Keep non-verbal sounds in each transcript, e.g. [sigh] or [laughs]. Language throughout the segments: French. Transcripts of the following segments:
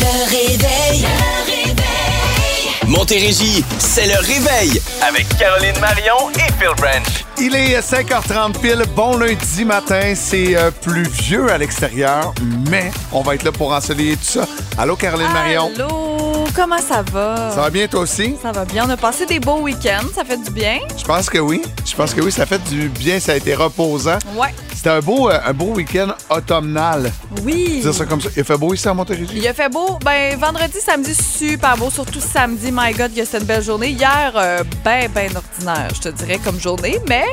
Le réveil. Le réveil. Montérégie, c'est le réveil avec Caroline Marion et Phil Branch. Il est 5h30 pile, bon lundi matin, c'est euh, plus vieux à l'extérieur, mais on va être là pour ensoleiller tout ça. Allô Caroline Marion? Allô, comment ça va? Ça va bien toi aussi? Ça va bien. On a passé des beaux week-ends. Ça fait du bien. Je pense que oui. Je pense que oui, ça fait du bien, ça a été reposant. Ouais. C'était un beau, euh, un beau week-end automnal. Oui. Dire ça comme ça. Il fait beau ici à Montérégie? Il a fait beau. Ben, vendredi, samedi, super beau. Surtout samedi, my God, que c'était une belle journée. Hier, euh, ben, ben ordinaire, je te dirais, comme journée. Mais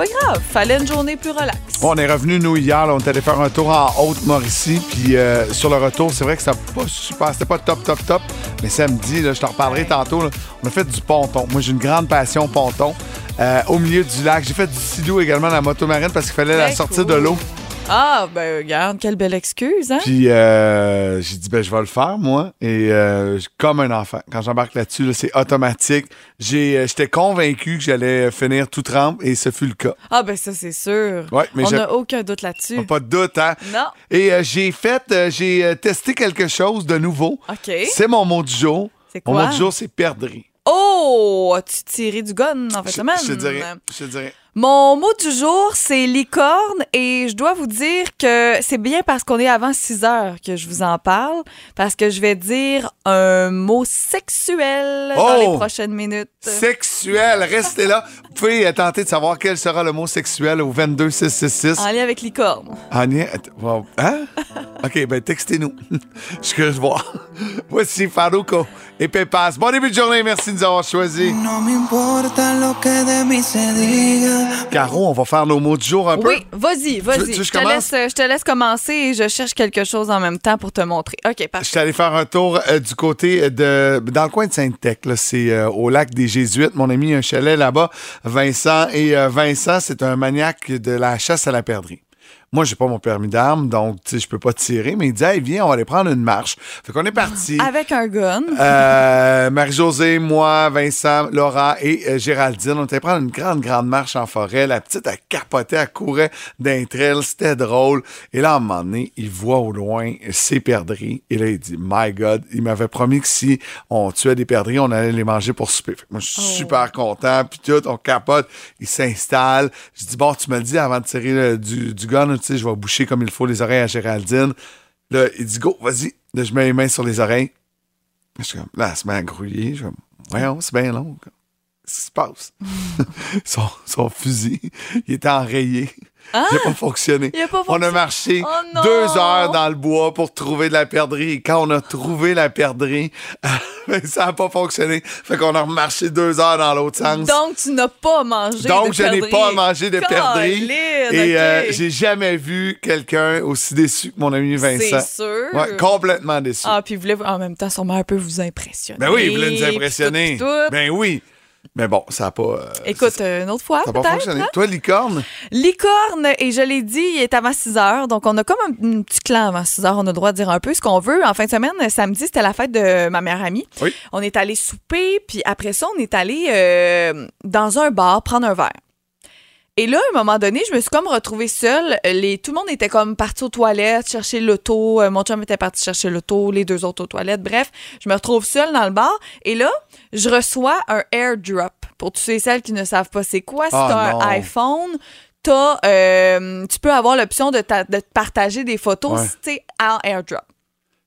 pas grave. Fallait une journée plus relax. Bon, on est revenu, nous, hier. là, on est allé faire un tour en Haute-Mauricie. Puis euh, sur le retour, c'est vrai que c'était pas super. C'était pas top, top, top. Mais samedi, là, je t'en reparlerai Ouais. tantôt. là, on a fait du ponton. Moi, j'ai une grande passion ponton. Euh, au milieu du lac. J'ai fait du sidou également dans la motomarine parce qu'il fallait la sortir cool. de l'eau. Ah, ben, regarde, quelle belle excuse, hein? Puis euh, j'ai dit, ben, je vais le faire, moi. Et euh, comme un enfant, quand j'embarque là-dessus, là, c'est automatique. J'ai, euh, J'étais convaincu que j'allais finir tout trempe et ce fut le cas. Ah, ben, ça, c'est sûr. Ouais, mais On n'a aucun doute là-dessus. Pas de doute, hein? Non. Et euh, j'ai fait, j'ai testé quelque chose de nouveau. OK. C'est mon mot du jour. C'est Mon quoi? mot du jour, c'est perdrix. Oh, as-tu tiré du gun en fait Je, semaine? je te dirais. Je te dirais. Mon mot du jour, c'est licorne et je dois vous dire que c'est bien parce qu'on est avant 6 heures que je vous en parle parce que je vais dire un mot sexuel dans Oh! les prochaines minutes. Sexuel, restez là. Vous pouvez tenter de savoir quel sera le mot sexuel au 22666. En lien avec licorne. En lien- wow. Hein? OK, ben textez-nous. [laughs] Je suis curieux de voir. Voici Farouko et Pépas. Bon début de journée, merci de nous avoir choisis. No me importa lo que de mí se diga. Caro, on va faire nos mots du jour un peu. Oui, vas-y, vas-y. je Je te commence? laisse, je te laisse commencer et je cherche quelque chose en même temps pour te montrer. OK, Je parfait. suis allé faire un tour euh, du côté de. dans le coin de Sainte-Tech. là. C'est euh, au lac des Jésuites. Mon ami a un chalet là-bas, Vincent. Et euh, Vincent, c'est un maniaque de la chasse à la perdrix. Moi, j'ai pas mon permis d'armes, donc tu sais, je peux pas tirer. Mais il dit, hey, viens, on va aller prendre une marche. Fait qu'on est parti. [gasps] Avec un gun. Euh, Marie-Josée, moi, Vincent, Laura et euh, Géraldine, on était prendre une grande, grande marche en forêt. La petite, elle capotait, elle courait d'un trail, c'était drôle. Et là, à un moment donné, il voit au loin ses perdrix. Et là, il dit, My God, il m'avait promis que si on tuait des perdrix, on allait les manger pour souper. Fait que moi, je suis super content. Puis tout, on capote, il s'installe. Je dis, bon, tu me le dis avant de tirer le- du, du gun, tu sais, je vais boucher comme il faut les oreilles à Géraldine. Là, il dit, go, vas-y. Là, je mets les mains sur les oreilles. Je suis comme, là, elle se met à grouiller. Je suis comme, c'est bien long. Qu'est-ce qui se passe? [laughs] son, son fusil, il était enrayé. Il n'a pas fonctionné. Ah! Il a pas On a marché Oh deux heures dans le bois pour trouver de la perdrix. Et quand on a trouvé la perdrix, [laughs] ben, ça n'a pas fonctionné. Fait qu'on a remarché deux heures dans l'autre sens. Donc, tu n'as pas mangé Donc, de je n'ai pas mangé de perdrix. Et euh, ok. j'ai jamais vu quelqu'un aussi déçu que mon ami Vincent. C'est sûr. Ouais, complètement déçu. Ah, puis vous voulez en même temps sûrement un peu vous impressionner. Ben oui, il voulait nous impressionner. tout, puis tout. Ben oui. Mais bon, ça n'a pas. euh, Écoute, euh, une autre fois, ça n'a pas peut-être. fonctionné. hein? Toi, licorne, Licorne, et je l'ai dit, il est avant 6 heures. Donc, on a comme un, un petit clan avant 6 heures. On a le droit de dire un peu ce qu'on veut. En fin de semaine, samedi, c'était la fête de ma meilleure amie. Oui. On est allé souper, puis après ça, on est allé euh, dans un bar prendre un verre. Et là, à un moment donné, je me suis comme retrouvée seule. Les, tout le monde était comme parti aux toilettes, chercher l'auto. Euh, Mon chum était parti chercher l'auto, les deux autres aux toilettes. Bref, je me retrouve seule dans le bar. Et là, je reçois un airdrop. Pour tous ceux et celles qui ne savent pas c'est quoi, si Ah, non. un iPhone, t'as, euh, tu peux avoir l'option de, partager des photos Ouais. en airdrop.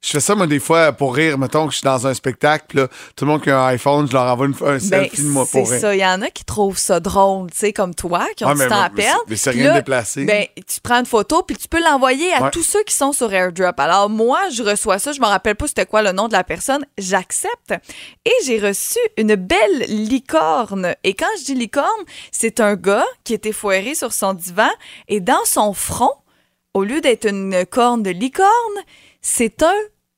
Je fais ça, moi, des fois, pour rire. Mettons que je suis dans un spectacle, puis là, tout le monde qui a un iPhone, je leur envoie une, un Ben, selfie de moi c'est pour rire. ça. Il y en a qui trouvent ça drôle, tu sais, comme toi, qui ont Ouais, du mais- temps à c'est- perdre. mais c'est rien là, déplacé. Ben, tu prends une photo, puis tu peux l'envoyer à Ouais. tous ceux qui sont sur AirDrop. Alors, moi, je reçois ça. Je me rappelle pas c'était quoi le nom de la personne. J'accepte. Et j'ai reçu une belle licorne. Et quand je dis licorne, c'est un gars qui était foiré sur son divan et dans son front, au lieu d'être une corne de licorne, c'est un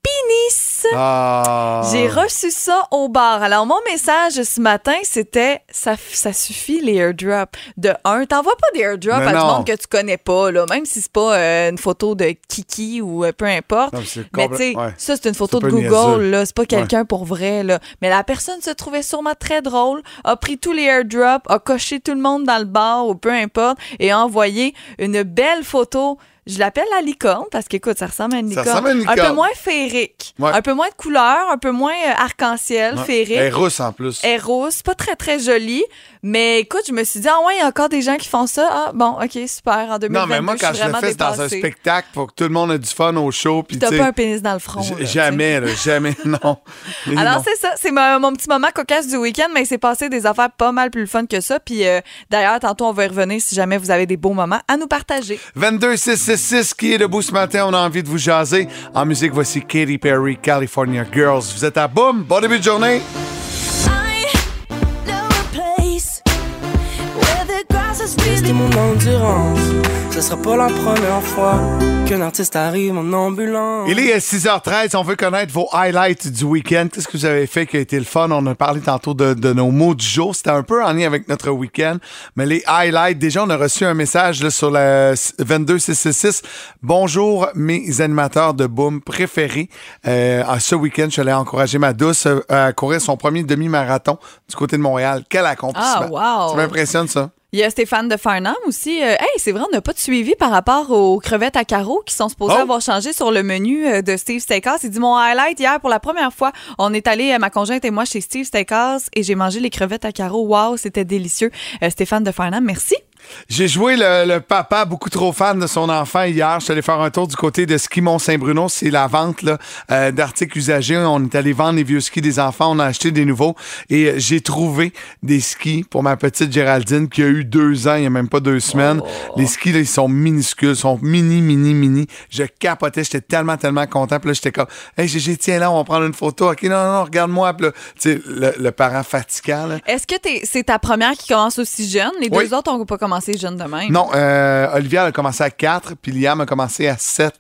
pénis. Ah. J'ai reçu ça au bar. Alors, mon message ce matin, c'était ça, ça suffit les airdrops. De un, t'envoies pas des airdrops Mais à du non. monde que tu connais pas, là, même si c'est pas euh, une photo de Kiki ou euh, peu importe. Non, mais tu sais, ouais. ça, c'est une photo de Google, là. C'est pas quelqu'un pour vrai, là. Mais la personne se trouvait sûrement très drôle, a pris tous les airdrops, a coché tout le monde dans le bar ou peu importe, et a envoyé une belle photo Je l'appelle la licorne parce qu'écoute, ça ressemble à une Ça licorne. ressemble à une Un peu licorne. moins féerique. Ouais. Un peu moins de couleurs, un peu moins euh, arc-en-ciel, Ouais. féerique. Elle est rousse en plus. Elle est rousse, pas très très jolie, mais écoute, je me suis dit ah ouais, il y a encore des gens qui font ça. Ah bon, OK, super en 2022. Non, mais moi, quand je je le fais, c'est dans un spectacle pour que tout le monde ait du fun au show. Puis, T'as pas un pénis dans le front. là, jamais, là, jamais, [laughs] non. Alors c'est ça, c'est mon, mon petit moment cocasse du week-end, mais il s'est passé des affaires pas mal plus fun que ça. Puis euh, d'ailleurs, tantôt on va y revenir si jamais vous avez des beaux moments à nous partager. 22666 qui est debout ce matin, on a envie de vous jaser. En musique, voici Katy Perry, California Girls. Vous êtes à boum, bon début de journée. Tester mon endurance. Ce sera pas la première fois qu'un artiste arrive en ambulance. Il est 6h13, on veut connaître vos highlights du week-end. Qu'est-ce que vous avez fait qui a été le fun? On a parlé tantôt de, de nos mots du jour. C'était un peu en lien avec notre week-end. Mais les highlights, déjà, on a reçu un message là, sur la 22666. Bonjour, mes animateurs de Boom préférés. Euh, à ce week-end, je suis allé encourager ma douce euh, à courir son premier demi-marathon du côté de Montréal. Quel accomplissement! Ah, wow. Ça m'impressionne, ça. Il y a Stéphane de Farnham aussi. Euh, hey, c'est vrai, on n'a pas de suivi par rapport aux crevettes à carreaux qui sont supposées Oh. avoir changé sur le menu euh, de Steve Steakhouse. Il dit mon highlight hier pour la première fois. On est allé, euh, ma conjointe et moi, chez Steve Steakhouse et j'ai mangé les crevettes à carreaux. Wow, c'était délicieux. Euh, Stéphane de Farnham, merci. J'ai joué le, le papa beaucoup trop fan de son enfant hier. Je suis allé faire un tour du côté de Ski Mont-Saint-Bruno. C'est la vente là, euh, d'articles usagés. On est allé vendre les vieux skis des enfants. On a acheté des nouveaux. Et euh, j'ai trouvé des skis pour ma petite Géraldine qui a eu deux ans, il n'y a même pas deux semaines. Les skis, là, ils sont minuscules, sont mini, mini, mini. Je capotais. J'étais tellement, tellement content. Puis là, j'étais comme, hey, Gégé, tiens là, on va prendre une photo. OK, non, non, non, regarde-moi. Puis là, tu sais, le, le parent fatigant, là. Est-ce que t'es- c'est ta première qui commence aussi jeune? Les Oui. deux autres n'ont pas commencé jeunes de même. Non, euh, Olivia elle a commencé à 4, puis Liam a commencé à 7.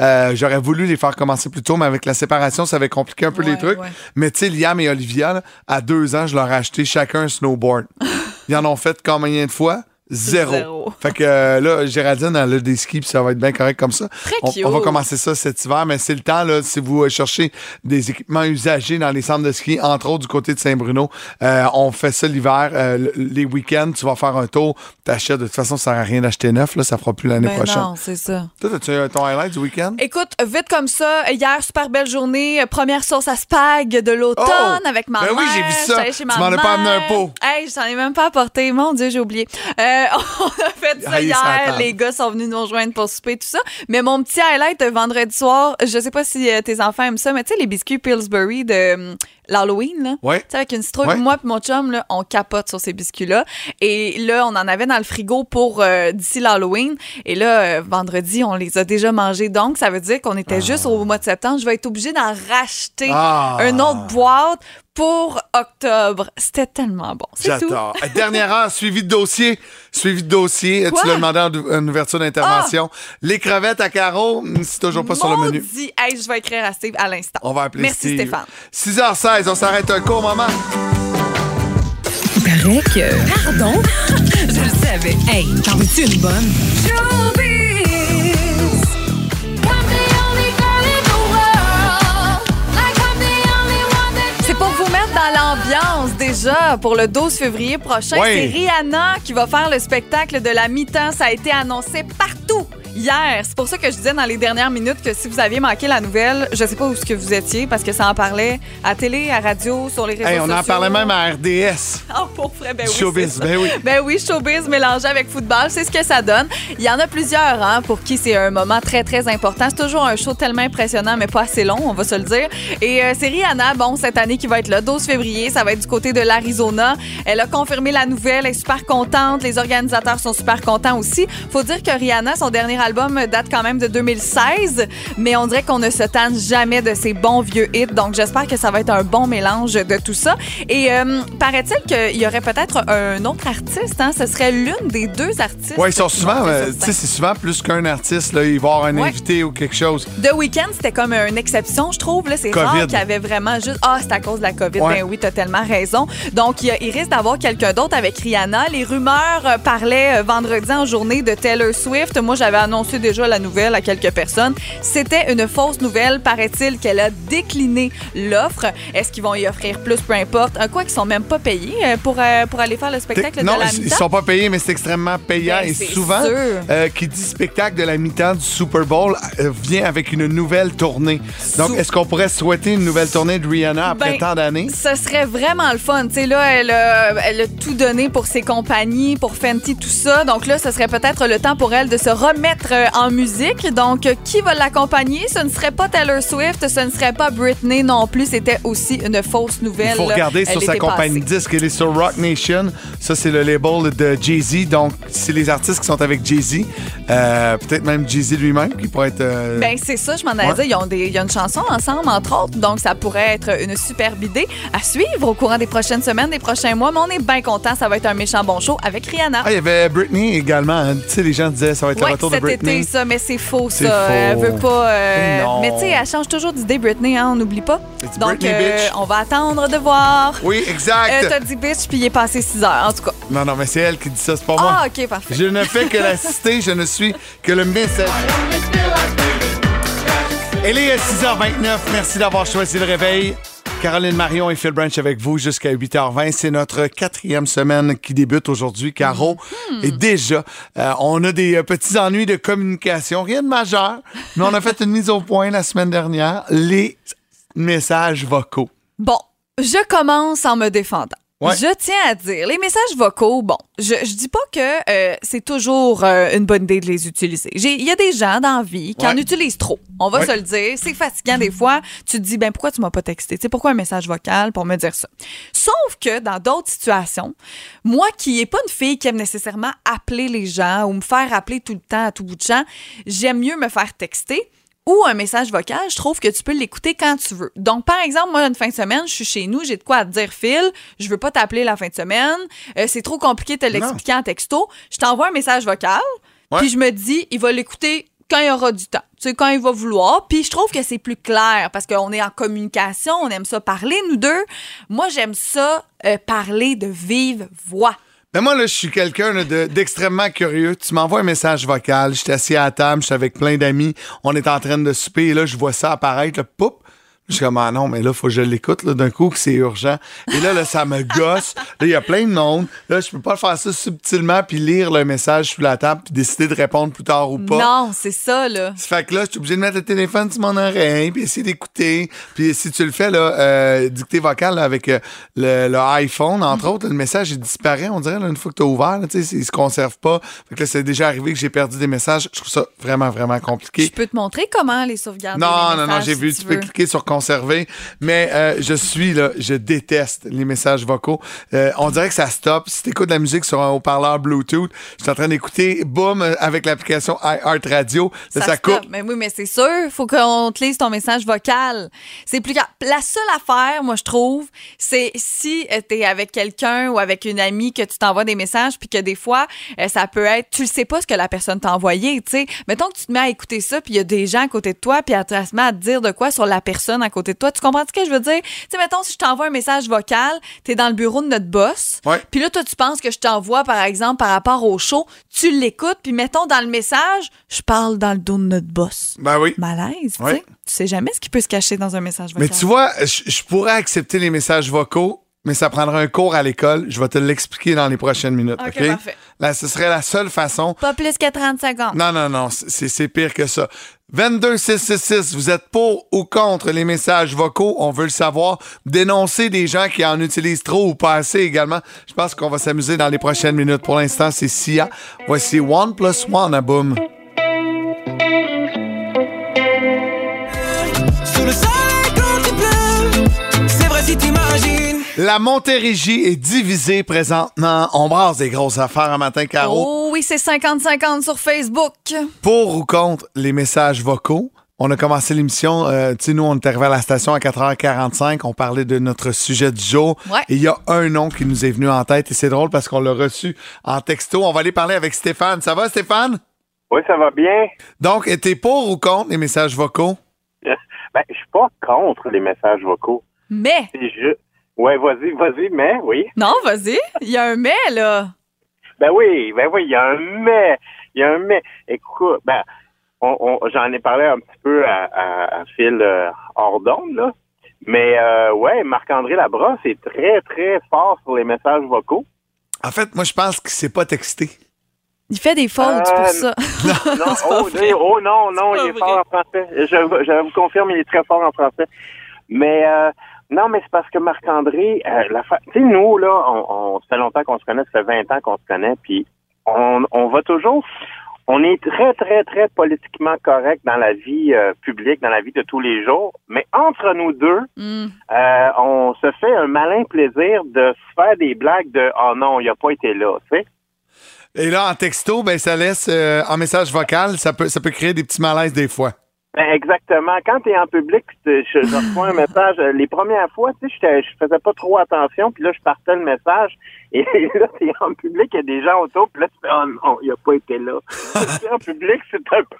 Euh, J'aurais voulu les faire commencer plus tôt, mais avec la séparation, ça avait compliqué un peu Ouais, les trucs. ouais. Mais tu sais, Liam et Olivia, là, à deux ans, je leur ai acheté chacun un snowboard. [laughs] Ils en ont fait combien de fois? Zéro. Zéro. [laughs] Fait que euh, là, Géraldine, elle a des skis, puis ça va être bien correct comme ça. Très on, cute. on va commencer ça cet hiver, mais c'est le temps, là, si vous cherchez des équipements usagés dans les centres de ski, entre autres du côté de Saint-Bruno, euh, on fait ça l'hiver. Euh, le- les week-ends, tu vas faire un tour, t'achètes. De toute façon, ça sert à rien d'acheter neuf, là, ça fera plus l'année Ben prochaine. non, c'est ça. Toi, as-tu ton highlight du week-end? Écoute, vite comme ça, hier, super belle journée, première sauce à spag de l'automne Oh! avec ma Ben mère. oui, j'ai vu ça. Chez Tu m'en as pas amené un pot. Hey, je t'en ai même pas apporté. Mon Dieu, j'ai oublié. Euh, [laughs] on a fait ça hier. Les gars sont venus nous rejoindre pour souper, tout ça. Mais mon petit highlight vendredi soir, je sais pas si euh, tes enfants aiment ça, mais tu sais, les biscuits Pillsbury de hum, l'Halloween, là. Ouais. Tu sais, avec une citrouille. Ouais. Moi et mon chum, là, on capote sur ces biscuits-là. Et là, on en avait dans le frigo pour euh, d'ici l'Halloween. Et là, euh, vendredi, on les a déjà mangés. Donc, ça veut dire qu'on était juste au mois de septembre. Je vais être obligée d'en racheter Ah. une autre boîte pour octobre. C'était tellement bon. C'est tout. J'adore. Dernière heure, suivi de dossier. Suivi de dossier. Quoi? Tu l'as demandé en en ouverture d'intervention. Les crevettes à carreaux, mm, c'est toujours pas sur le menu. Hey, je vais écrire à Steve à l'instant. On va appeler Merci, Steve. Stéphane. 6h16, on s'arrête un court moment. paraît que. Pardon? [laughs] Je le savais. Hey, t'en veux-tu une bonne? C'est dans l'ambiance déjà pour le 12 février prochain. C'est Rihanna qui va faire le spectacle de la mi-temps. Ça a été annoncé partout. Hier, c'est pour ça que je disais dans les dernières minutes que si vous aviez manqué la nouvelle, je sais pas où ce que vous étiez parce que ça en parlait à télé, à radio, sur les réseaux Hey, on sociaux. en parlait même à RDS. [laughs] Oh, pour vrai, ben oui, Showbiz, ben oui. Ben oui, showbiz mélangé avec football, c'est ce que ça donne. Il y en a plusieurs hein, pour qui c'est un moment très, très important. C'est toujours un show tellement impressionnant, mais pas assez long, on va se le dire. Et euh, c'est Rihanna, bon, cette année qui va être là, 12 février, ça va être du côté de l'Arizona. Elle a confirmé la nouvelle, elle est super contente. Les organisateurs sont super contents aussi. Faut dire que Rihanna, son dernier album date quand même de 2016, mais on dirait qu'on ne se tanne jamais de ses bons vieux hits. Donc j'espère que ça va être un bon mélange de tout ça. Et euh, paraît-il qu'il y aurait peut-être un autre artiste, hein? Ce serait l'une des deux artistes. Ouais, ils sont souvent, euh, tu sais, c'est souvent plus qu'un artiste, là. Il va y avoir un Ouais. invité ou quelque chose. The Weeknd, c'était comme une exception, je trouve. Là, c'est rare qu'il y avait vraiment juste Ah, c'est à cause de la COVID. Ouais. Ben oui, t'as tellement raison. Donc, il, il risque d'avoir quelqu'un d'autre avec Rihanna. Les rumeurs euh, parlaient euh, vendredi en journée de Taylor Swift. Moi, j'avais annoncé annoncé déjà la nouvelle à quelques personnes. C'était une fausse nouvelle. Paraît-il qu'elle a décliné l'offre. Est-ce qu'ils vont y offrir plus? Peu importe. Un quoi qu'ils sont même pas payés euh, pour, euh, pour aller faire le spectacle non, de la ils- ils mi-temps? sont pas payés, mais c'est extrêmement payant. Ben, et souvent, euh, qui dit spectacle de la mi-temps du Super Bowl euh, vient avec une nouvelle tournée. Donc, Sou- est-ce qu'on pourrait souhaiter une nouvelle tournée de Rihanna après Ben, tant d'années? Ce serait vraiment le fun. Tu sais, là, elle a, elle a tout donné pour ses compagnies, pour Fenty, tout ça. Donc là, ce serait peut-être le temps pour elle de se remettre euh, en musique. Donc, euh, qui va l'accompagner? Ce ne serait pas Taylor Swift, ce ne serait pas Britney non plus. C'était aussi une fausse nouvelle. Il faut regarder sur sa compagnie passée. disque. Elle est sur Rock Nation. Ça, c'est le label de Jay-Z. Donc, c'est les artistes qui sont avec Jay-Z. Euh, Peut-être même Jay-Z lui-même qui pourrait être. euh, Ben, c'est ça, je m'en allais Ouais. dire. Ils ont, des, il y a une chanson ensemble, entre autres. Donc, ça pourrait être une superbe idée à suivre au courant des prochaines semaines, des prochains mois. Mais on est bien content. Ça va être un méchant bon show avec Rihanna. Ah, il y avait Britney également. hein. Tu sais, les gens disaient ça va être le retour de cet Britney. ça, mais c'est faux, ça. Faux. Elle veut pas. euh, Non. Mais tu sais, elle change toujours d'idée, Britney, hein, on n'oublie pas. It's Donc, Britney, bitch. on va attendre de voir. Oui, exact. Euh, T'as dit bitch, puis il est passé 6 heures, en tout cas. Non, non, mais c'est elle qui dit ça, c'est pas moi. Ah, OK, parfait. Je ne fais que la citer, je ne suis que le message. Elle est à 6h29. Merci d'avoir choisi le réveil. Caroline Marion et Phil Branch avec vous jusqu'à 8h20. C'est notre quatrième semaine qui débute aujourd'hui, Caro. Et déjà, euh, on a des euh, petits ennuis de communication. Rien de majeur, mais on a fait une mise au point la semaine dernière. Les messages vocaux. Bon, je commence en me défendant. Ouais. Je tiens à dire, les messages vocaux, bon, je, je dis pas que euh, c'est toujours euh, une bonne idée de les utiliser. Il y a des gens dans la vie qui Ouais. en utilisent trop. On va Ouais. se le dire. C'est fatigant des fois. Tu te dis, ben pourquoi tu m'as pas texté? Tu sais, pourquoi un message vocal pour me dire ça? Sauf que dans d'autres situations, moi qui n'ai pas une fille qui aime nécessairement appeler les gens ou me faire appeler tout le temps à tout bout de champ, j'aime mieux me faire texter ou un message vocal, je trouve que tu peux l'écouter quand tu veux. Donc, par exemple, moi, une fin de semaine, je suis chez nous, j'ai de quoi à te dire, Phil, je veux pas t'appeler la fin de semaine, euh, c'est trop compliqué de te l'expliquer en texto. Je t'envoie un message vocal, puis je me dis, il va l'écouter quand il aura du temps, tu sais, quand il va vouloir. Puis je trouve que c'est plus clair parce qu'on est en communication, on aime ça parler, nous deux. Moi, j'aime ça euh, parler de vive voix. Ben moi, là, je suis quelqu'un d'extrêmement curieux. Tu m'envoies un message vocal, je assis à la table, je suis avec plein d'amis, on est en train de souper, et là, je vois ça apparaître, là, poup! Je suis comme, ah non, mais là, faut que je l'écoute, d'un coup, que c'est urgent. Et là, là, ça me gosse. Là, il y a plein de monde. Là, je peux pas faire ça subtilement, puis lire le message sous la table, puis décider de répondre plus tard ou pas. Non, c'est ça, là. Ça fait que là, je suis obligé de mettre le téléphone sur mon oreille, puis essayer d'écouter. Puis si tu le fais, là, euh, dictée vocale, là, avec euh, le, le iPhone, entre autres, le message, il disparaît, on dirait, là, une fois que tu as ouvert, là, tu sais, il se conserve pas. Fait que là, c'est déjà arrivé que j'ai perdu des messages. Je trouve ça vraiment, vraiment compliqué. Je peux te montrer comment les sauvegarder. Non, les non, non, j'ai si vu, tu tu peux cliquer sur conserver, mais euh, je suis là, je déteste les messages vocaux. Euh, on dirait que ça stoppe. Si t'écoutes de la musique sur un haut-parleur Bluetooth, je suis en train d'écouter, boum, euh, avec l'application iHeartRadio, là, ça, se coupe. Mais oui, mais c'est sûr, faut qu'on te lise ton message vocal. C'est plus. La seule affaire, moi, je trouve, c'est si tu t'es avec quelqu'un ou avec une amie que tu t'envoies des messages, puis que des fois, ça peut être, tu le sais pas ce que la personne t'a envoyé, tu sais. Mettons que tu te mets à écouter ça, puis il y a des gens à côté de toi, puis elle te elle se met à te dire de quoi sur la personne à côté de toi. Tu comprends ce que je veux dire? Tu sais, mettons, si je t'envoie un message vocal, t'es dans le bureau de notre boss, puis là, toi, tu penses que je t'envoie, par exemple, par rapport au show, tu l'écoutes, puis mettons dans le message, je parle dans le dos de notre boss. Ben oui. Malaise, tu sais. Tu sais jamais ce qui peut se cacher dans un message vocal. Mais tu vois, je pourrais accepter les messages vocaux, mais ça prendra un cours à l'école. Je vais te l'expliquer dans les prochaines minutes. OK? OK, parfait. Là, ce serait la seule façon. Pas plus que 30 secondes. Non, non, non, c'est c'est pire que ça. 22666, vous êtes pour ou contre les messages vocaux? On veut le savoir. Dénoncer des gens qui en utilisent trop ou pas assez également. Je pense qu'on va s'amuser dans les prochaines minutes. Pour l'instant, c'est Sia. Voici One Plus One à Boom. La Montérégie est divisée présentement. On brasse des grosses affaires un matin, Caro. Oh oui, c'est 50-50 sur Facebook. Pour ou contre les messages vocaux? On a commencé l'émission, euh, tu sais, nous, on est arrivé à la station à 4h45, on parlait de notre sujet du jour. Ouais. Et il y a un nom qui nous est venu en tête et c'est drôle parce qu'on l'a reçu en texto. On va aller parler avec Stéphane. Ça va, Stéphane? Oui, ça va bien. Donc, t'es pour ou contre les messages vocaux? Ben, je suis pas contre les messages vocaux. Mais, C'est juste. Ouais, vas-y, vas-y, mais oui. non, vas-y. Il y a un mais, là. Ben oui, ben oui, il y a un mais. Il y a un mais. Écoute, ben, on, on- j'en ai parlé un petit peu à, à, à Phil euh, hors d'onde, là. Mais euh, ouais, Marc-André Labrosse est très, très fort sur les messages vocaux. En fait, moi, je pense qu'il s'est pas texté. Il fait des fautes Euh, pour ça. Non, [laughs] oh, oh, non, non, C'est il est fort en français. Je, je vous confirme, il est très fort en français. Mais euh, non, mais c'est parce que Marc-André, euh, la fa- tu sais, nous, là, on, on, ça fait longtemps qu'on se connaît, ça fait 20 ans qu'on se connaît, puis on, on va toujours... On est très, très, très politiquement correct dans la vie euh, publique, dans la vie de tous les jours, mais entre nous deux, Hmm. euh, on se fait un malin plaisir de se faire des blagues de « Oh non, il a pas été là », tu sais. Et là, en texto, ben, ça laisse euh, en message vocal, ça peut, ça peut créer des petits malaises des fois. Ben, exactement. Quand tu es en public, je, je reçois un message. euh, Les premières fois, tu sais, je faisais pas trop attention, puis là, je partais le message. Et [laughs] là, tu es en public, il y a des gens autour, puis là, tu fais, oh non, il a pas été là. [laughs] En public, c'est un peu.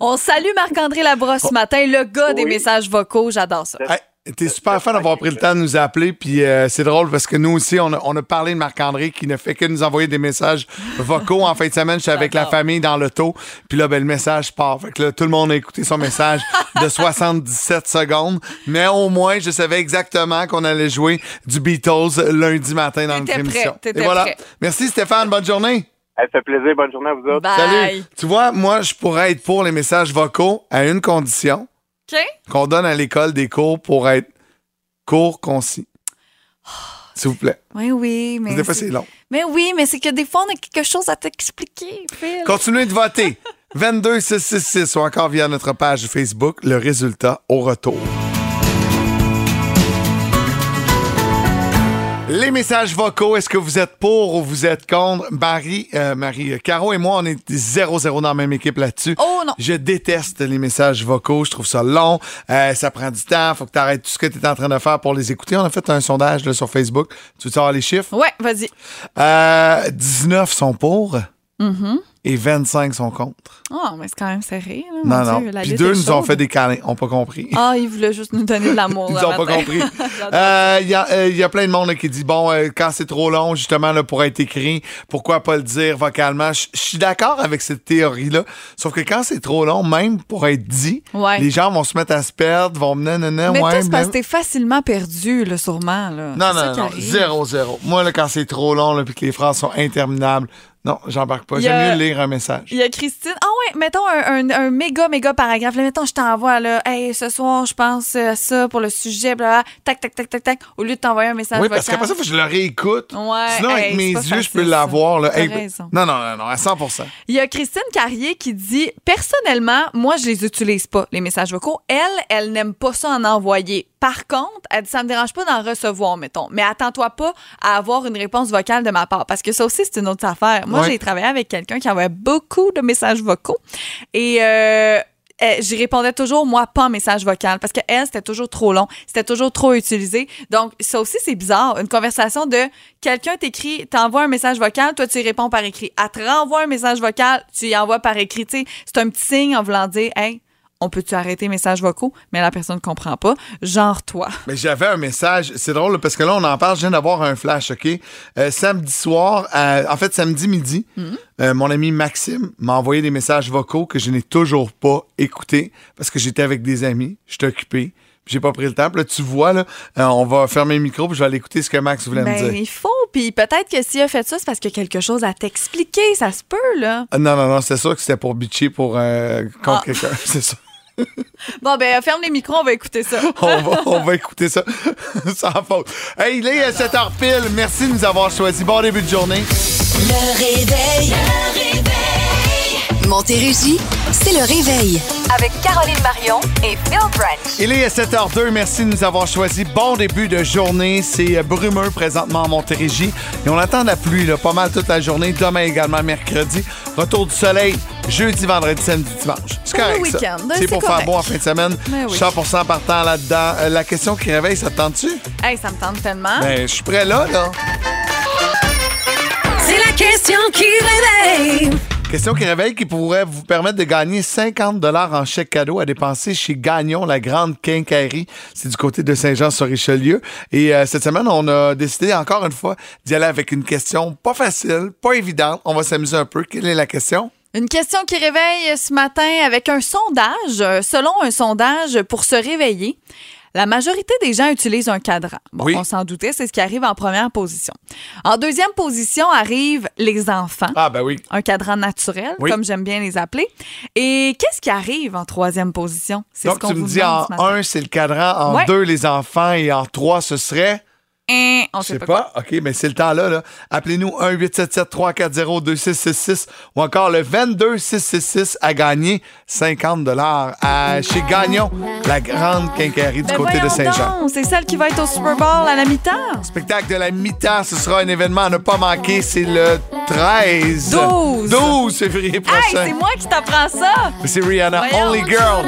On salue Marc-André Labrosse ce matin, le gars des messages vocaux. J'adore ça. Hey, T'es super fan d'avoir pris le temps de nous appeler, puis euh, c'est drôle parce que nous aussi, on a, on a parlé de Marc-André qui ne fait que nous envoyer des messages vocaux. En fin de semaine, j'étais avec la famille dans l'auto, puis là, ben, le message part. Fait que là, tout le monde a écouté son message de [laughs] 77 secondes, mais au moins, je savais exactement qu'on allait jouer du Beatles lundi matin dans notre T'étais émission. prêt, t'étais Et voilà. prêt. Merci Stéphane, bonne journée. Ça fait plaisir. Bonne journée à vous autres. Bye. Salut. Tu vois, moi, je pourrais être pour les messages vocaux à une condition Qu'on donne à l'école des cours pour être court, concis. S'il vous plaît. Oui, oui, mais. Des fois, c'est long. Mais oui, mais c'est que des fois, on a quelque chose à t'expliquer, Phil. Continuez de voter. [laughs] 22 666 ou encore via notre page Facebook. Le résultat au retour. Les messages vocaux, est-ce que vous êtes pour ou vous êtes contre? Marie, euh, Marie, euh, Caro et moi, on est 0-0 dans la même équipe là-dessus. Oh non. Je déteste les messages vocaux. Je trouve ça long. Euh, ça prend du temps. Faut que tu arrêtes tout ce que tu es en train de faire pour les écouter. On a fait un sondage là, sur Facebook. Tu veux savoir les chiffres? Ouais, vas-y. Euh, 19 sont pour Mm-hmm. Et 25 sont contre. Oh, mais c'est quand même serré. Là, Non, mon non. Dieu, la Puis deux nous ont fait des câlins. On pas compris. Ah, ils voulaient juste nous donner de l'amour. [laughs] Ils n'ont pas compris. [laughs] Euh, Il y, a- euh, il y a plein de monde là, qui dit bon, euh, quand c'est trop long, justement, là, pour être écrit, pourquoi pas le dire vocalement? Je suis d'accord avec cette théorie-là. Sauf que quand c'est trop long, même pour être dit, Ouais. les gens vont se mettre à se perdre, vont mener, nanana, Mais ouais, toi, c'est parce que t'es facilement perdu, là, sûrement. Là. Non, non, non. Zéro, zéro. Moi, là, quand c'est trop long, puis que les phrases sont interminables, non, j'embarque pas. J'aime mieux lire un message. Il y a Christine. Ah ouais, mettons un, un- un méga, méga paragraphe. Là, mettons, je t'envoie, là, hey, ce soir, je pense à ça pour le sujet, bla, bla, tac, tac, tac, tac, tac, au lieu de t'envoyer un message Oui, parce qu'après ça, faut que je le réécoute. Ouais, Sinon, avec mes yeux, je peux l'avoir. là. Hey, non, non, non, non, à 100% Il y a Christine Carrier qui dit Personnellement, moi, je les utilise pas, les messages vocaux. Elle, elle n'aime pas ça en envoyer. Par contre, elle dit Ça me dérange pas d'en recevoir, mettons. Mais attends-toi pas à avoir une réponse vocale de ma part. Parce que ça aussi, c'est une autre affaire. Moi, Ouais. j'ai travaillé avec quelqu'un qui envoyait beaucoup de messages vocaux. Et. Euh, eh, j'y répondais toujours, moi, pas en message vocal, parce que elle, c'était toujours trop long, c'était toujours trop utilisé. Donc, ça aussi, c'est bizarre. Une conversation de quelqu'un t'écrit, t'envoie un message vocal, toi, tu y réponds par écrit. Elle te renvoie un message vocal, tu y envoies par écrit. Tu sais, c'est un petit signe en voulant dire, hey, on peut-tu arrêter messages vocaux? Mais la personne ne comprend pas. Genre toi. Mais j'avais un message. C'est drôle parce que là, on en parle. Je viens d'avoir un flash, OK? Euh, samedi soir, en fait, samedi midi, euh, mon ami Maxime m'a envoyé des messages vocaux que je n'ai toujours pas écoutés parce que j'étais avec des amis. J'étais occupé. J'ai pas pris le temps. Puis là, tu vois, là, euh, on va fermer le micro puis je vais aller écouter ce que Max voulait me Ben, dire. il faut. Puis peut-être que s'il a fait ça, c'est parce qu'il y a quelque chose à t'expliquer. Ça se peut, là. Ah, non, non, non, c'est sûr que c'était pour bitcher pour contre Ah. quelqu'un. [laughs] C'est ça. [laughs] Bon, ben, ferme les micros, on va écouter ça. [laughs] On va, on va écouter ça [laughs] sans faute. Hey, il est 7h pile. Merci de nous avoir choisi. Bon début de journée. Le réveil. Le réveil. Montérégie, c'est le réveil. Avec Caroline Marion et Phil Branch. Il est 7h02. Merci de nous avoir choisi. Bon début de journée. C'est euh, brumeux présentement en Montérégie. Et on attend la pluie là, pas mal toute la journée. Demain également, mercredi. Retour du soleil jeudi, vendredi, samedi, dimanche. C'est correct, ça. week-end. C'est pour correct. faire beau en fin de semaine. Ben oui. 100 partant là-dedans. Euh, la question qui réveille, ça te tente-tu? Hey, ça me tente tellement. Ben, je suis prêt là, là. C'est la question qui réveille. Question qui réveille qui pourrait vous permettre de gagner 50 en chèque cadeau à dépenser chez Gagnon, la grande quincaillerie. C'est du côté de Saint-Jean-sur-Richelieu. Et euh, cette semaine, on a décidé encore une fois d'y aller avec une question pas facile, pas évidente. On va s'amuser un peu. Quelle est la question? Une question qui réveille ce matin avec un sondage. Euh, Selon un sondage, pour se réveiller, la majorité des gens utilisent un cadran. Bon, Oui. on s'en doutait, c'est ce qui arrive en première position. En deuxième position arrivent les enfants. Ah, ben oui. Un cadran naturel, Oui. comme j'aime bien les appeler. Et qu'est-ce qui arrive en troisième position? C'est ce Donc, qu'on tu me dis en ce un, c'est le cadran, en Ouais. deux, les enfants, et en trois, ce serait? Hein, on Je sait sais pas. quoi. OK, mais c'est le temps-là. Là. Appelez-nous 1-877-340-2666 ou encore le 22666 à gagner 50 à chez Gagnon, la grande quincaillerie du Ben côté de Saint-Jean. C'est celle qui va être au Super Bowl à la mi-temps. Spectacle de la mi-temps, ce sera un événement à ne pas manquer. C'est le 13. 12. 12 février Hey, prochain. c'est moi qui t'apprends ça! c'est Rihanna, Voyons. Only Girl.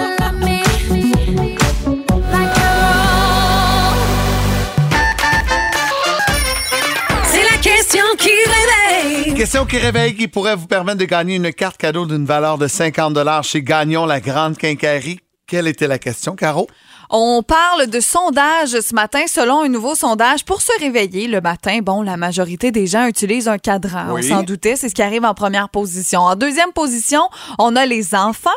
Question qui réveille qui pourrait vous permettre de gagner une carte cadeau d'une valeur de 50 chez Gagnon, la grande quincaillerie. Quelle était la question, Caro? On parle de sondage ce matin. Selon un nouveau sondage, pour se réveiller le matin, bon, la majorité des gens utilisent un cadran. Oui. On s'en doutait, c'est ce qui arrive en première position. En deuxième position, on a les enfants.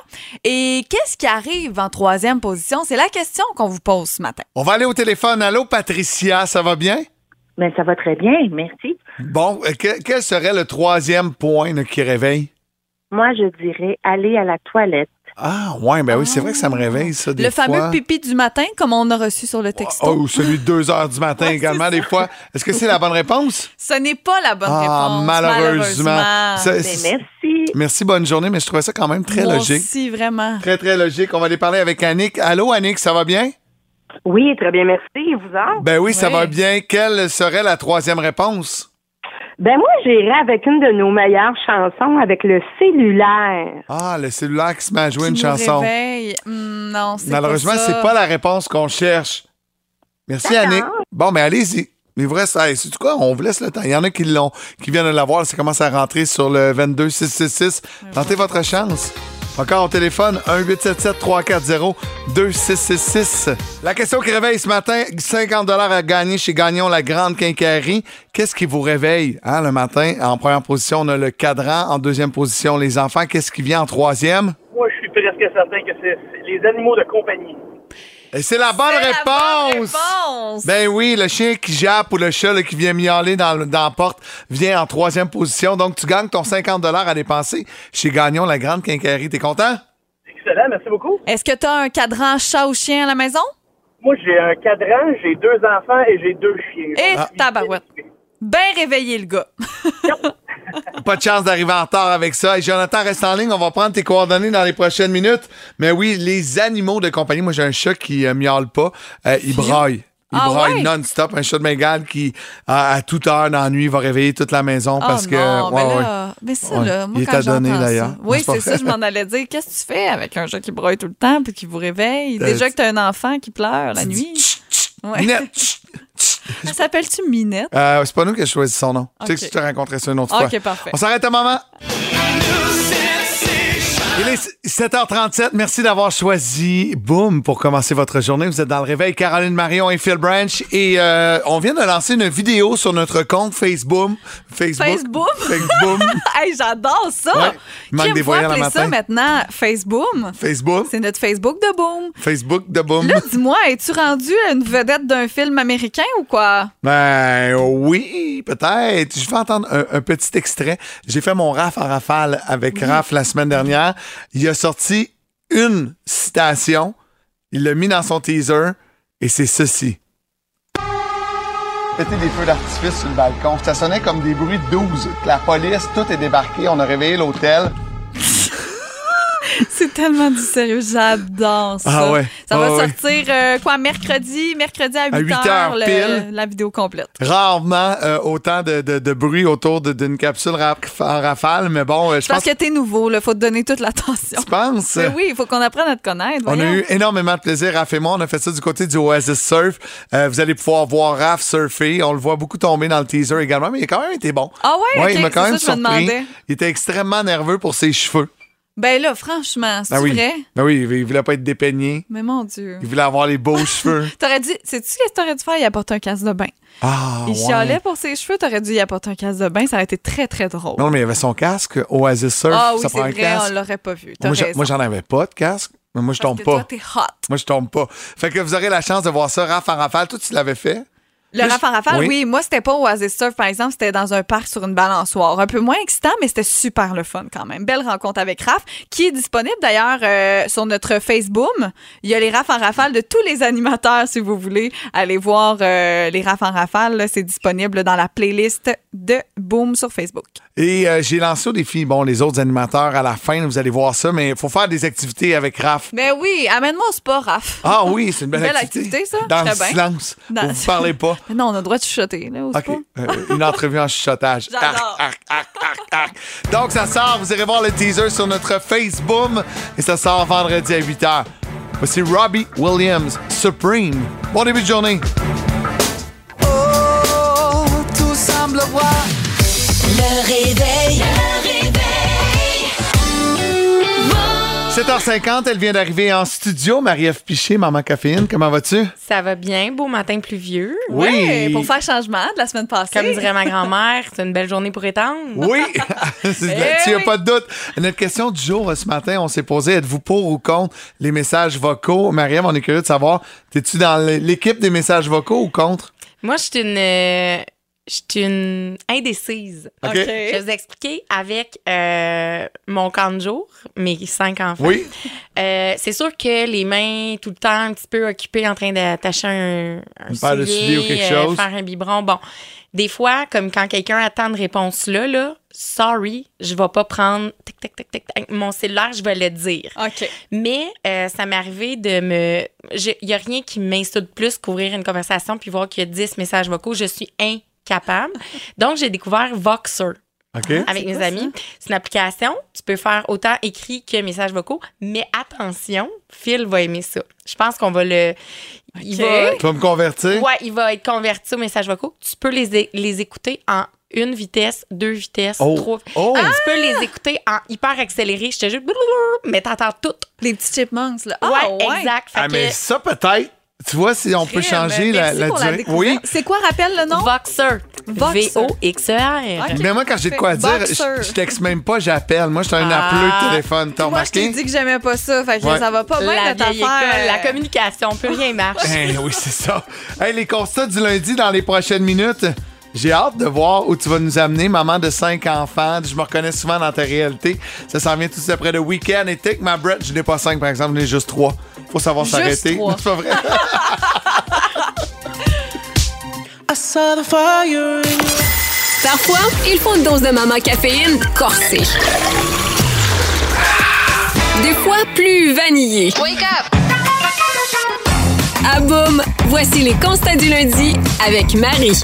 Et qu'est-ce qui arrive en troisième position? C'est la question qu'on vous pose ce matin. On va aller au téléphone. Allô, Patricia, ça va bien? Ben, ça va très bien, merci. Bon, euh, que- quel serait le troisième point là, qui réveille? Moi, je dirais aller à la toilette. Ah, ouais, ben oui, c'est vrai que ça me réveille, ça, des le fois. fameux pipi du matin, comme on a reçu sur le texto. Oh, ou celui de 2 heures du matin [laughs] Ouais, également, des fois. Est-ce que c'est la bonne réponse? Ce n'est pas la bonne ah, réponse. malheureusement. malheureusement. Ben, c'est- merci. Merci, bonne journée, mais je trouvais ça quand même très Moi logique. aussi, vraiment. Très, très logique. On va aller parler avec Annick. Allô, Annick, ça va bien? Oui, très bien, merci. Et vous autres? Ben oui, ça Oui. va bien. Quelle serait la troisième réponse? Ben, moi, j'irais avec une de nos meilleures chansons, avec le cellulaire. Ah, le cellulaire qui se met à jouer une Qui chanson. réveille. Hmm, non, c'est Malheureusement, pas ça. c'est pas la réponse qu'on cherche. Merci. Annick. Bon, mais allez-y. Vous reste, hey, c'est quoi? On vous laisse le temps. Il y en a qui l'ont, qui viennent de l'avoir. Ça commence à rentrer sur le 22666. Tentez votre chance. Encore au téléphone, 1-877-340-2666. La question qui réveille ce matin, 50 à gagner chez Gagnon, la grande quincaillerie. Qu'est-ce qui vous réveille hein, le matin? En première position, on a le cadran. En deuxième position, les enfants. Qu'est-ce qui vient en troisième? Moi, je suis presque certain que c'est c'est les animaux de compagnie. Et c'est la bonne C'est la bonne réponse! réponse. Ben oui, le chien qui jappe ou le chat là, qui vient miauler dans, le- dans la porte vient en troisième position. Donc, tu gagnes ton 50 à dépenser chez Gagnon, la grande quincaillerie. T'es content? Excellent, merci beaucoup. Est-ce que tu as un cadran chat ou chien à la maison? Moi, j'ai un cadran, j'ai deux enfants et j'ai deux chiens. Et Ah. tabarouette. Bien réveillé, le gars. [laughs] Pas de chance d'arriver en retard avec ça. Et Jonathan, reste en ligne. On va prendre tes coordonnées dans les prochaines minutes. Mais oui, les animaux de compagnie. Moi, j'ai un chat qui euh, miaule pas. Euh, il braille. Il Ah braille ouais? non-stop. Un chat de Bengale qui, à, à toute heure dans la nuit, va réveiller toute la maison parce oh que. non, ouais, mais ouais. là, mais ça, là, moi, Il est quand à donner, d'ailleurs. Oui, C'est ça, je m'en allais dire. Qu'est-ce que tu fais avec un chat qui braille tout le temps puis qui vous réveille? Euh, Déjà que tu as un enfant qui pleure la nuit. Ouais. [laughs] Elle s'appelle-tu Minette? Euh, c'est pas nous qui avons choisi son nom. Tu sais que je te rencontrerai ça une autre fois. OK, parfait. On s'arrête un moment. Il est 7h37. Merci d'avoir choisi Boom pour commencer votre journée. Vous êtes dans le réveil. Caroline Marion et Phil Branch. Et euh, on vient de lancer une vidéo sur notre compte Facebook. Facebook. Facebook? Facebook. [laughs] hey, j'adore ça! Ouais, il manque Qui des voyelles appeler le ça matin. maintenant Facebook? Facebook. C'est notre Facebook de Boom. Facebook de Boom. Là, dis-moi, es-tu rendu une vedette d'un film américain ou quoi? Ben oui, peut-être. Je vais entendre un, un petit extrait. J'ai fait mon RAF en rafale avec Raph la semaine dernière. Il a sorti une citation. Il l'a mis dans son teaser et c'est ceci. Péter des feux d'artifice sur le balcon. Ça sonnait comme des bruits de 12. La police, tout est débarqué. On a réveillé l'hôtel. [laughs] C'est tellement du sérieux, j'adore ça. Ah ouais. Ça Ah va ouais. sortir euh, quoi mercredi, mercredi à 8, À 8 heures le- pile. la vidéo complète. Rarement euh, autant de, de- de bruit autour d'une capsule en rafale, mais bon, euh, je Parce pense que t'es nouveau, il faut te donner toute l'attention. tu penses? Mais [laughs] oui, il faut qu'on apprenne à te connaître. On a eu énormément de plaisir, Raph et moi. On a fait ça du côté du Oasis Surf. Vous allez pouvoir voir Raph surfer. On le voit beaucoup tomber dans le teaser également, mais il a quand même été bon. Ah ouais, il m'a quand même ça, je me surpris. Il était extrêmement nerveux pour ses cheveux. Ben là, franchement, c'est Ben oui. vrai? Ben oui, il voulait pas être dépeigné. Mais mon Dieu. Il voulait avoir les beaux [laughs] cheveux. T'aurais dit, sais-tu ce que t'aurais dû faire? Il apporte un casque de bain. Ah, il ouais. chialait pour ses cheveux, t'aurais dû y apporter un casque de bain. Ça aurait été très, très drôle. Non, mais il avait son casque Oasis Surf. ah oui, ça c'est un vrai, casque. on l'aurait pas vu. Moi, j'en avais pas de casque, mais moi, je Parce tombe que pas. toi, t'es hot. Moi, je tombe pas. Fait que vous aurez la chance de voir ça, raf en rafale. Toi, tu l'avais fait? Le raf en rafale, Oui. oui. Moi, c'était pas Oasis Surf, par exemple. C'était dans un parc sur une balançoire. Un peu moins excitant, mais c'était super le fun quand même. Belle rencontre avec Raph, qui est disponible d'ailleurs euh, sur notre Facebook. Il y a les rafs en rafale de tous les animateurs, si vous voulez aller voir euh, les rafs en rafale. C'est disponible dans la playlist de Boom sur Facebook. Et euh, j'ai lancé au défi, bon, les autres animateurs à la fin, vous allez voir ça, mais il faut faire des activités avec Raph. Ben oui, amène-moi au sport, Raph. Ah oui, c'est une belle, Belle activité. activité, ça. Dans le bien. silence. Dans- Vous parlez pas. Mais non, on a le droit de chuchoter, là, au OK. Euh, une entrevue en chuchotage. [laughs] J'adore. Arc, arc, arc, arc, arc. Donc, ça sort. Vous irez voir le teaser sur notre Facebook et ça sort vendredi à 8 h. Voici Robbie Williams, Supreme. Bon début de journée. Oh, tout semble voir. Le réveil. Le réveil. 7h50, elle vient d'arriver en studio. Marie-Ève Piché, Maman Caféine, comment vas-tu? Ça va bien, beau matin pluvieux. Oui. Ouais, pour faire changement de la semaine passée. Comme dirait ma grand-mère, c'est une belle journée pour étendre. Oui, [laughs] Eh tu n'as pas de doute. Notre question du jour euh, ce matin, on s'est posé êtes-vous pour ou contre les messages vocaux? Marie-Ève, on est curieux de savoir, es-tu dans l'équipe des messages vocaux ou contre? Moi, je suis une, euh, je suis une indécise. OK. OK. Je vais vous expliquer avec euh, mon camp de jour, mes cinq enfants. Oui. Euh, c'est sûr que les mains tout le temps un petit peu occupées en train d'attacher un, un Une paire de souliers ou quelque euh, chose. faire un biberon. Bon, des fois, comme quand quelqu'un attend une réponse là, là, sorry, je vais pas prendre tic, tic, tic, tic, tic, mon cellulaire, je vais le dire. OK. Mais euh, ça m'est arrivé de me. Il n'y a rien qui m'insulte plus qu'ouvrir une conversation puis voir qu'il y a 10 messages vocaux. Je suis incapable. Donc, j'ai découvert Voxer avec mes amis. C'est une application. Tu peux faire autant écrit que messages vocaux. Mais attention, Phil va aimer ça. Je pense qu'on va le. Il va. Tu vas me convertir? Ouais, il va être converti aux messages vocaux. Tu peux les, les écouter en une vitesse, deux vitesses, Oh. trois. Oh. Tu peux les écouter en hyper accéléré. Je te jure, mais t'entends tout. Les petits chipmunks, là. Ah, ouais, exact. Fait Ah, que- mais ça, peut-être, tu vois, si on peut changer la, durée. oui. C'est quoi, rappelle le nom? Voxer. Voxer. V-O-X-E-R. Ok. Mais moi, quand j'ai de quoi dire, je, je texte même pas, j'appelle. Moi, je suis un Ah. appeleux de téléphone. T'as Moi, je t'ai remarqué? dit que j'aimais pas ça. Fait que Ouais. ça va pas bien La notre affaire. la communication, plus rien marche. Eh oui, c'est ça. Hey, les constats du lundi dans les prochaines minutes. J'ai hâte de voir où tu vas nous amener, maman de cinq enfants. Je me reconnais souvent dans ta réalité. Ça s'en vient tout de suite après le week-end. Et Take My Breath, je n'ai pas cinq, par exemple, j'en ai juste trois. Faut savoir s'arrêter. [laughs] C'est pas vrai? I saw the fire in you. Parfois, il faut une dose de maman caféine corsée. Des fois, plus vanillée. Wake up. À boum, voici les constats du lundi avec Marie.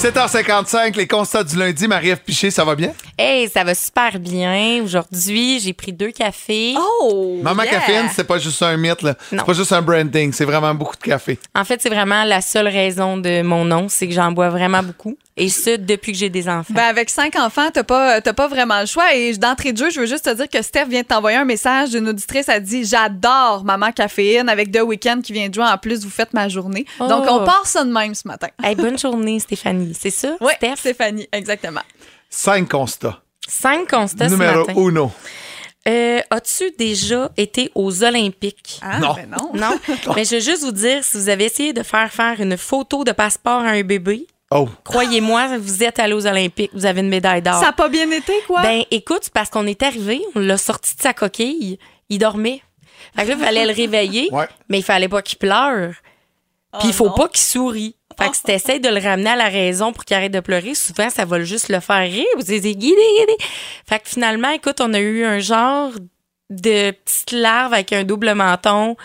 7h55, les constats du lundi. Marie-Ève Piché, ça va bien? Hey, ça va super bien. Aujourd'hui, j'ai pris deux cafés. Oh! Maman yeah. Caféine, c'est pas juste un mythe, là. C'est pas juste un branding, c'est vraiment beaucoup de café. En fait, c'est vraiment la seule raison de mon nom, c'est que j'en bois vraiment beaucoup. Et ce, depuis que j'ai des enfants. Ben avec cinq enfants, t'as pas, t'as pas vraiment le choix. Et d'entrée de jeu, je veux juste te dire que Steph vient de t'envoyer un message d'une auditrice. Elle dit J'adore Maman Caféine avec The Weeknd qui vient de jouer. En plus, vous faites ma journée. Oh. Donc, on part ça de même ce matin. Hey, bonne journée, Stéphanie. C'est ça, Oui, Steph? Stéphanie, exactement. Cinq constats. Cinq constats Numéro ce matin. uno. Euh, As-tu déjà été aux Olympiques? Ah, Non. ben non. [laughs] Non. Mais je veux juste vous dire, si vous avez essayé de faire faire une photo de passeport à un bébé, Oh. croyez-moi, vous êtes allé aux Olympiques, vous avez une médaille d'or. Ça a pas bien été, quoi? Ben, écoute, parce qu'on est arrivé, on l'a sorti de sa coquille, il dormait. Fait que là, il fallait le réveiller, Ouais. mais il fallait pas qu'il pleure. Puis il faut non. pas qu'il sourie. Fait que si t'essayes de le ramener à la raison pour qu'il arrête de pleurer, souvent, ça va juste le faire rire. Vous. Fait que finalement, écoute, on a eu un genre de petite larve avec un double menton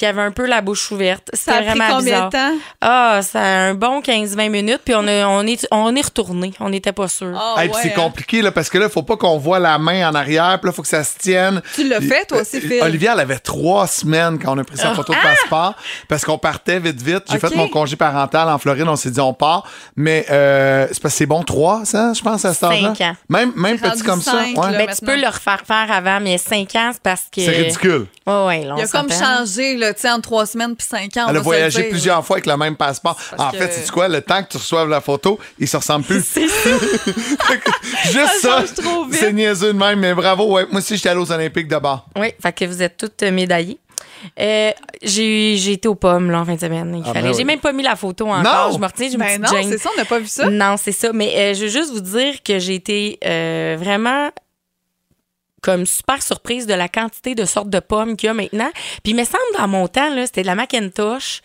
qui avait un peu la bouche ouverte. Ça a pris vraiment combien de temps? Ah, ça a un bon 15-20 minutes, puis on, a- on est, on est retourné. On n'était pas sûr. Ah, Hey, puis ouais, c'est hein? compliqué là, parce que là, faut pas qu'on voit la main en arrière, puis là, faut que ça se tienne. Tu l'as fait, toi aussi, euh, Phil? Olivia, elle avait trois semaines quand on a pris sa photo de passeport, parce qu'on partait vite, vite. J'ai Ah! Fait mon congé parental en Floride, on s'est dit on part, mais euh, c'est parce que c'est bon trois, ça, je pense, à cet âge-là? Cinq ans. Même, même petit comme ça. cinq, ouais. là. Ben, tu peux le refaire faire avant, mais 5 ans, c'est parce que. C'est ridicule. Ouais, ouais, là, on Il a comme changé, là, tu sais, en trois semaines puis cinq ans. Elle a voyagé dire. plusieurs fois avec le même passeport. parce En que- fait, c'est quoi? Le temps que tu reçoives la photo, il se ressemble plus. [laughs] C'est ça. [laughs] Juste Ça c'est niaiseux de même, mais bravo. Ouais. Moi aussi, j'étais allé aux Olympiques d'abord. Oui, fait que vous êtes toutes euh, médaillées. Euh, j'ai j'ai été aux pommes là, en fin de semaine. Ah, ben J'ai même pas mis la photo encore. Non! Je me retiens, je me Ben non, c'est ça, on n'a pas vu ça. Non, c'est ça. Mais euh, je veux juste vous dire que j'ai été euh, vraiment comme super surprise de la quantité de sortes de pommes qu'il y a maintenant. Puis il me semble dans mon temps, c'était de la Macintosh.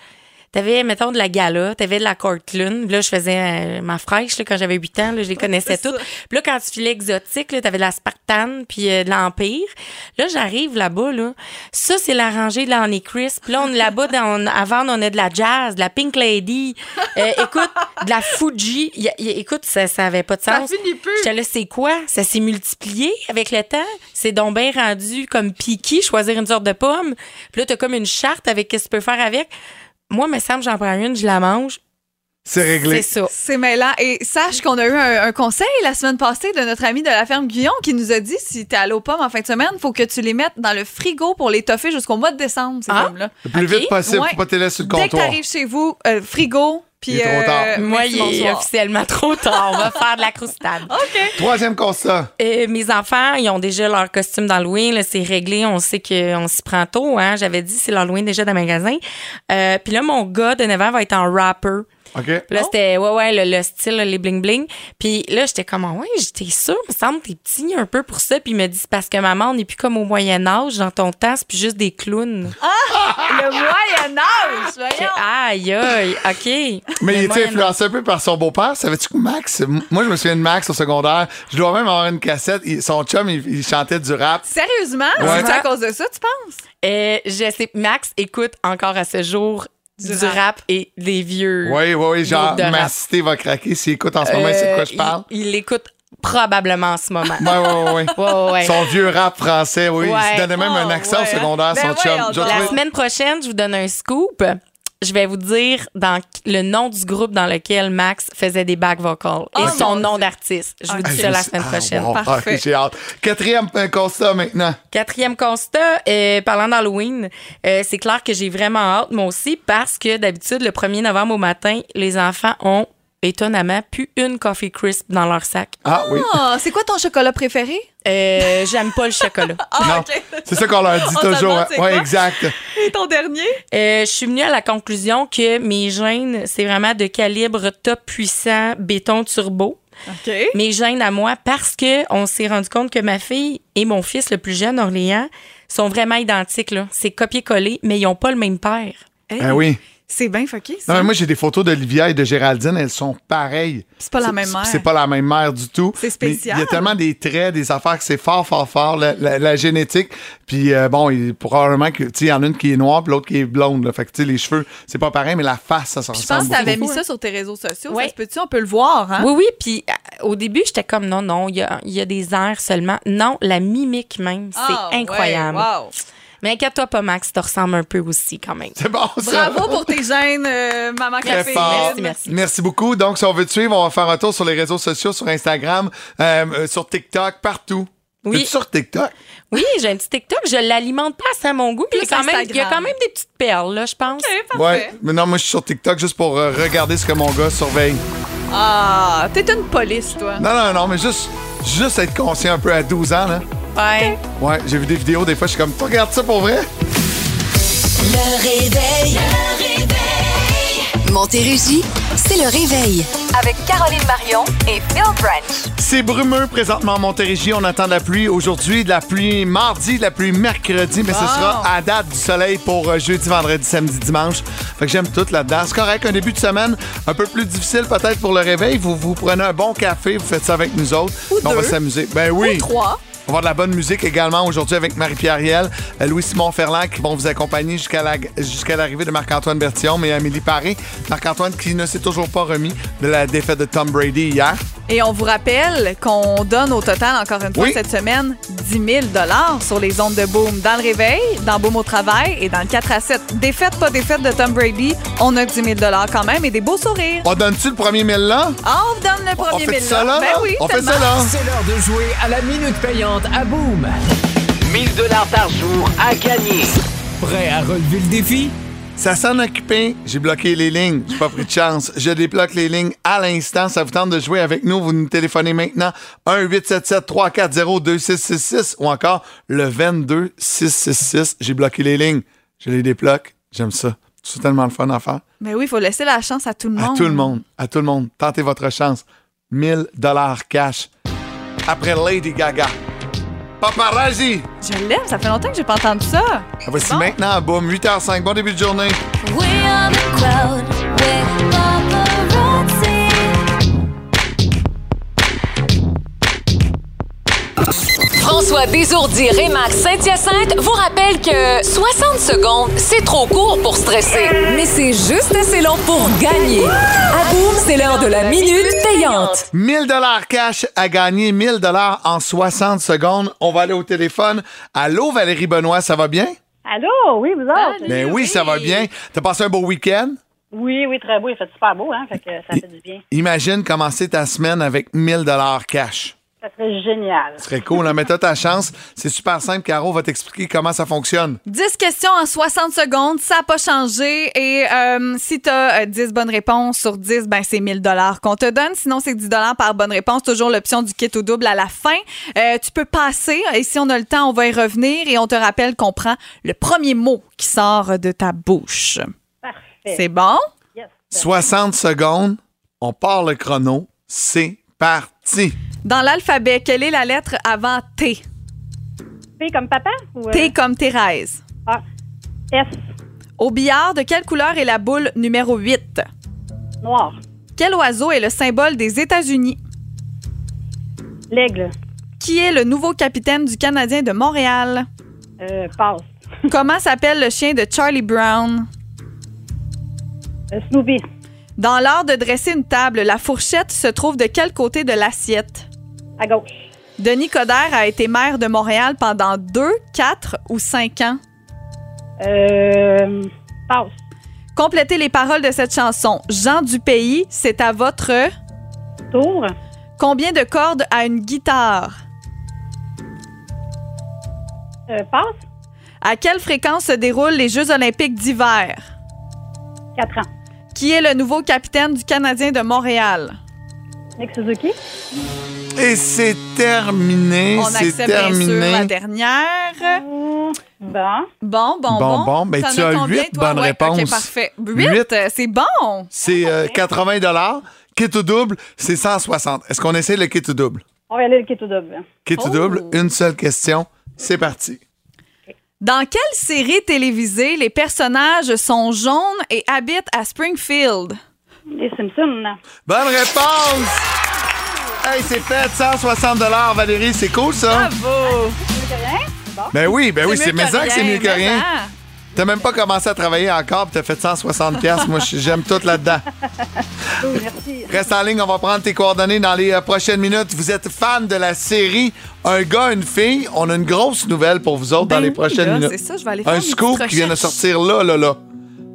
T'avais, mettons, de la Gala, t'avais de la Cortland. Là, je faisais euh, ma fraîche là, quand j'avais 8 ans. Là, je les connaissais toutes. ça. Puis là, quand tu filais exotique, là, t'avais de la Spartan puis euh, de l'Empire. Là, j'arrive là-bas, là. Ça, c'est la rangée de la Honey Crisp. Là, on est là-bas, dans, avant, on a de la Jazz, de la Pink Lady. Euh, écoute, de la Fuji. Y a- y a- écoute, ça, ça avait pas de Ça sens. finit plus. J'étais là, c'est quoi? Ça s'est multiplié avec le temps. C'est donc bien rendu comme piqué, choisir une sorte de pomme. Puis là, t'as comme une charte avec ce que tu peux faire avec. Moi, me semble, j'en prends une, je la mange. C'est réglé. C'est ça. C'est mêlant. Et sache qu'on a eu un, un conseil la semaine passée de notre ami de la ferme Guyon qui nous a dit si t'es allé aux pommes en fin de semaine, faut que tu les mettes dans le frigo pour les toffer jusqu'au mois de décembre, ces Ah. pommes-là. Le plus vite possible, Ouais. faut pas te laisser sur le Dès que comptoir. t'arrives chez vous, euh, frigo, puis. Il est trop tard. euh, Moi, merci, il est bonsoir. officiellement [laughs] trop tard. On va faire de la croustade. [laughs] Troisième constat. Euh, mes enfants, ils ont déjà leur costume d'Halloween. là, C'est réglé. On sait qu'on s'y prend tôt. Hein? J'avais dit, c'est l'Halloween déjà dans le magasin. Euh, Puis là, mon gars de 9 ans va être en rapper. OK? Puis là, c'était, ouais, ouais, le, le style, les bling-bling. Puis là, j'étais comme, Ah ouais, j'étais sûre, me semble, t'es petit un peu pour ça. Puis il me dit, c'est parce que maman, on n'est plus comme au Moyen-Âge. Dans ton temps, c'est plus juste des clowns. [laughs] Le Moyen-Âge, voyons. aïe, aïe, OK. Mais il était influencé un peu par son beau-père. Savais-tu que Max, moi je me souviens de Max au secondaire, je dois même avoir une cassette. Il- son chum, il, il chantait du rap. Sérieusement? Ouais. C'est à cause de ça, tu penses? Euh, je sais, Max écoute encore à ce jour du, Du rap. rap. et des vieux. Oui, oui, oui, genre ma rap. cité va craquer. S'il écoute en ce moment, c'est de quoi je Euh, parle. Il, il l'écoute probablement en ce moment. Ouais, ouais, ouais, ouais. Ouais, ouais, ouais. Son vieux rap français, oui. Il Ouais. se donnait même un Oh, accent ouais, secondaire, hein? son Ben chum. La semaine prochaine, je vous donne un scoop. Je vais vous dire dans le nom du groupe dans lequel Max faisait des back vocals et Oh, son nom d'artiste. Je vous Ah, dis ça la semaine Ah, prochaine. wow. Parfait. Ok, j'ai hâte. Quatrième euh, constat maintenant. Quatrième constat, euh, parlant d'Halloween, euh, c'est clair que j'ai vraiment hâte, moi aussi, parce que d'habitude, le 1er novembre au matin, les enfants ont étonnamment plus une Coffee Crisp dans leur sac. Ah oui. Ah, c'est quoi ton chocolat préféré? Euh, J'aime pas le chocolat. [laughs] Ah, non, OK. c'est ça qu'on leur dit On toujours. hein. quoi? exact. Et ton dernier? Euh, je suis venue à la conclusion que mes gènes, c'est vraiment de calibre top puissant béton turbo. OK. Mes gènes à moi parce que on s'est rendu compte que ma fille et mon fils le plus jeune, Orléans, sont vraiment identiques. là. C'est copier-coller, mais ils n'ont pas le même père. Hey, Ah oui. C'est bien fucké, Non, ça. mais moi, j'ai des photos d'Olivia et de Géraldine. Elles sont pareilles. C'est pas la même mère. C'est pas la même mère du tout. C'est spécial. Il y a tellement des traits, des affaires que c'est fort, fort, fort, la, la- la génétique. Puis euh, bon, il, probablement que, tu il y en a une qui est noire puis l'autre qui est blonde. là. Fait que, tu sais, les cheveux, c'est pas pareil, mais la face, ça se Je ressemble pense que tu avais beaucoup. mis ça sur tes réseaux sociaux. Ouais. Ça se peut-tu? On peut le voir, hein? Oui, oui. Puis euh, au début, j'étais comme non, non, il y a, il y a des airs seulement. Non, la mimique même, c'est Ah, ouais, incroyable. wow. Mais inquiète-toi pas, Max, tu ressembles un peu aussi quand même. C'est bon, ça. Bravo pour tes gènes, euh, maman Très café. fort. Merci, merci. beaucoup. Donc, si on veut te suivre, on va faire un tour sur les réseaux sociaux, sur Instagram, euh, euh, sur TikTok, partout. Oui. T'es-tu sur TikTok? Oui, j'ai un petit TikTok, je l'alimente pas assez à mon goût, mais il y, a quand même, il y a Instagram. quand même des petites perles, là, je pense. OK, parfait. Ouais. Mais non, moi, je suis sur TikTok juste pour euh, regarder ce que mon gars surveille. Ah, t'es une police, toi. Non, non, non, mais juste, juste être conscient un peu à 12 ans, là. Ouais. Ouais, j'ai vu des vidéos, des fois, je suis comme, tu regardes ça pour vrai? Le réveil. Le réveil. Montérégie, c'est le réveil. Avec Caroline Marion et Phil Branch. C'est brumeux présentement à Montérégie. On attend de la pluie aujourd'hui, de la pluie mardi, de la pluie mercredi, mais ce Wow. sera à date du soleil pour euh, jeudi, vendredi, samedi, dimanche. Fait que j'aime tout là-dedans. C'est correct, un début de semaine un peu plus difficile peut-être pour le réveil. Vous vous prenez un bon café, vous faites ça avec nous autres. Ou On va deux. s'amuser. Ben oui. Ou trois. On va avoir de la bonne musique également aujourd'hui avec Marie-Pierre Riel, euh, Louis-Simon Ferland qui vont vous accompagner jusqu'à la- jusqu'à l'arrivée de Marc-Antoine Bertillon, mais Amélie Paré. Marc-Antoine qui ne s'est toujours pas remis de la défaite de Tom Brady hier. Et on vous rappelle qu'on donne au total, encore une fois, Oui. cette semaine, 10 000 sur les ondes de Boom. Dans le réveil, dans Boom au travail et dans le 4 à 7. Défaite, pas défaite de Tom Brady, on a 10 000 quand même et des beaux sourires. On donne-tu le premier mille là? Ah, on vous donne le premier fait 000 ça là, Ben là? oui, On fait ça là? C'est l'heure de jouer à la minute payante à Boom. 1000 dollars par jour à gagner. Prêt à relever le défi? Ça s'en occupé, j'ai bloqué les lignes, j'ai pas pris de chance. Je débloque les lignes à l'instant. Ça vous tente de jouer avec nous, vous nous téléphonez maintenant 1-877-340-2666 ou encore le 22666. J'ai bloqué les lignes, je les débloque, j'aime ça. C'est tellement le fun à faire. Mais oui, il faut laisser la chance à tout le À monde. tout le monde, à tout le monde, tentez votre chance. 1000 dollars cash. Après Lady Gaga. Paparazzi! Je l'aime, ça fait longtemps que j'ai pas entendu ça. Voici maintenant à Boom, 8h05. Bon début de journée. We are the crowd with paparazzi. François Désourdi Rémax Saint-Hyacinthe vous rappelle que 60 secondes, c'est trop court pour stresser. Mais c'est juste assez long pour gagner. À boum, c'est l'heure de la minute payante. 1000 dollars cash à gagner, 1000 dollars en 60 secondes. On va aller au téléphone. Allô, Valérie Benoît, ça va bien? Allô, oui, vous autres? Ben oui, ça va bien. T'as passé un beau week-end? Oui, oui, très beau. Il fait super beau, hein? Fait que ça fait du bien. Imagine commencer ta semaine avec 1000 dollars cash. Ça serait génial. Ce serait cool, hein? mais t'as ta chance. C'est super simple. Caro va t'expliquer comment ça fonctionne. 10 questions en 60 secondes, ça n'a pas changé. Et euh, si tu as 10 bonnes réponses sur 10, ben c'est 1000 dollars qu'on te donne. Sinon, c'est 10 dollars par bonne réponse. Toujours l'option du kit au double à la fin. Euh, tu peux passer et si on a le temps, on va y revenir. Et on te rappelle qu'on prend le premier mot qui sort de ta bouche. Parfait. C'est bon? 60 secondes. On part le chrono. C'est parti. Dans l'alphabet, quelle est la lettre avant T? P comme papa? Ou, euh, T comme Thérèse. Ah, S, Au billard, de quelle couleur est la boule numéro 8? noir. Quel oiseau est le symbole des États-Unis? L'aigle. Qui est le nouveau capitaine du Canadien de Montréal? Euh, passe. [laughs] Comment s'appelle le chien de Charlie Brown? Euh, Snoopy. Dans l'art de dresser une table, la fourchette se trouve de quel côté de l'assiette? À gauche. Denis Coderre a été maire de Montréal pendant 2, 4 ou 5 ans. Euh, passe. Complétez les paroles de cette chanson. Jean du pays, c'est à votre tour. Combien de cordes a une guitare? Euh, passe. À quelle fréquence se déroulent les Jeux olympiques d'hiver? 4 ans. Qui est le nouveau capitaine du Canadien de Montréal? Nick Suzuki. Et c'est terminé. On C'est accepte bien sûr la terminé. dernière. Bon. Bon, bon, Bon, bon. bon, ben, T'en tu as combien, huit toi? bonnes Ouais, réponses. OK, parfait. Huit, Huit. euh, c'est bon. C'est euh, 80 dollars. Kit ou double, c'est 160. Est-ce qu'on essaie le kit ou double? On va aller le kit au double. Kit Oh. ou double, une seule question. C'est parti. Dans quelle série télévisée les personnages sont jaunes et habitent à Springfield? Les Simpsons. Bonne réponse! Hey, c'est fait, 160 dollars, Valérie, c'est cool ça? Bravo! Ben oui, ben oui, c'est que ça que c'est mieux que mais rien. T'as même pas commencé à travailler encore, puis t'as fait 160 pièces. Moi, j'aime tout là-dedans. Oui, merci. Reste en ligne, on va prendre tes coordonnées dans les euh, prochaines minutes. Vous êtes fan de la série Un gars, une fille. On a une grosse nouvelle pour vous autres Ben dans les oui, prochaines là, minutes. c'est ça, je vais aller faire Un scoop qui vient de sortir là, là, là.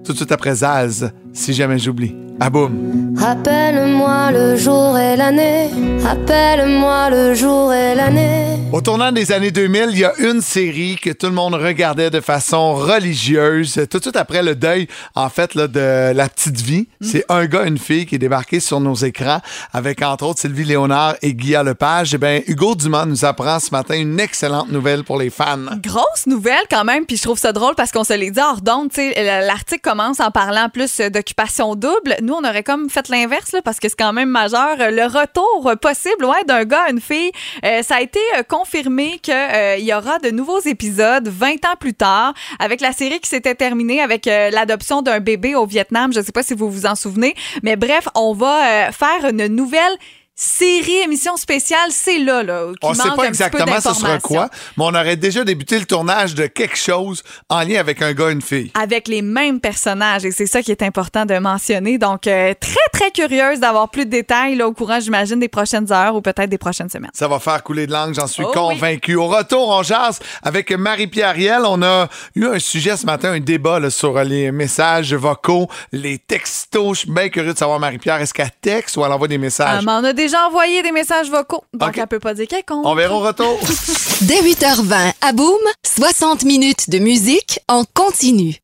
Tout de suite après Zaz, si jamais j'oublie. À boum. Rappelle-moi le jour et l'année. Rappelle-moi le jour et l'année. Au tournant des années 2000, il y a une série que tout le monde regardait de façon religieuse. Tout de suite après le deuil, en fait, là, de la petite vie. C'est un gars, une fille qui est débarqué sur nos écrans avec, entre autres, Sylvie Léonard et Guillaume Lepage. Eh bien, Hugo Dumas nous apprend ce matin une excellente nouvelle pour les fans. Grosse nouvelle quand même, puis je trouve ça drôle parce qu'on se l'est dit hors d'onde, tu sais, l'article commence en parlant plus d'occupation double. Nous, on aurait comme fait l'inverse, parce que c'est quand même majeur. Le retour possible, ouais, d'un gars à une fille. Euh, ça a été euh, confirmé qu'il y aura de nouveaux épisodes 20 ans plus tard, avec la série qui s'était terminée avec euh, l'adoption d'un bébé au Vietnam. Je sais pas si vous vous en souvenez, mais bref, on va euh, faire une nouvelle série, émission spéciale, c'est là, là. On ne sait pas exactement ce sera quoi, mais on aurait déjà débuté le tournage de quelque chose en lien avec un gars et une fille. Avec les mêmes personnages, et c'est ça qui est important de mentionner. Donc, euh, très, très curieuse d'avoir plus de détails là, au courant, j'imagine, des prochaines heures ou peut-être des prochaines semaines. Ça va faire couler de langue, j'en suis Oh convaincu. Au retour, on jase avec Marie-Pierre Riel. On a eu un sujet ce matin, un débat là, sur les messages vocaux, les textos. Je suis bien curieux de savoir, Marie-Pierre, est-ce qu'elle texte ou elle envoie des messages? Mais on a déjà envoyé des messages vocaux, donc Ok. elle peut pas dire qu'elle compte. On verra au retour. [laughs] Dès 8h20 à Boom, 60 minutes de musique en continu.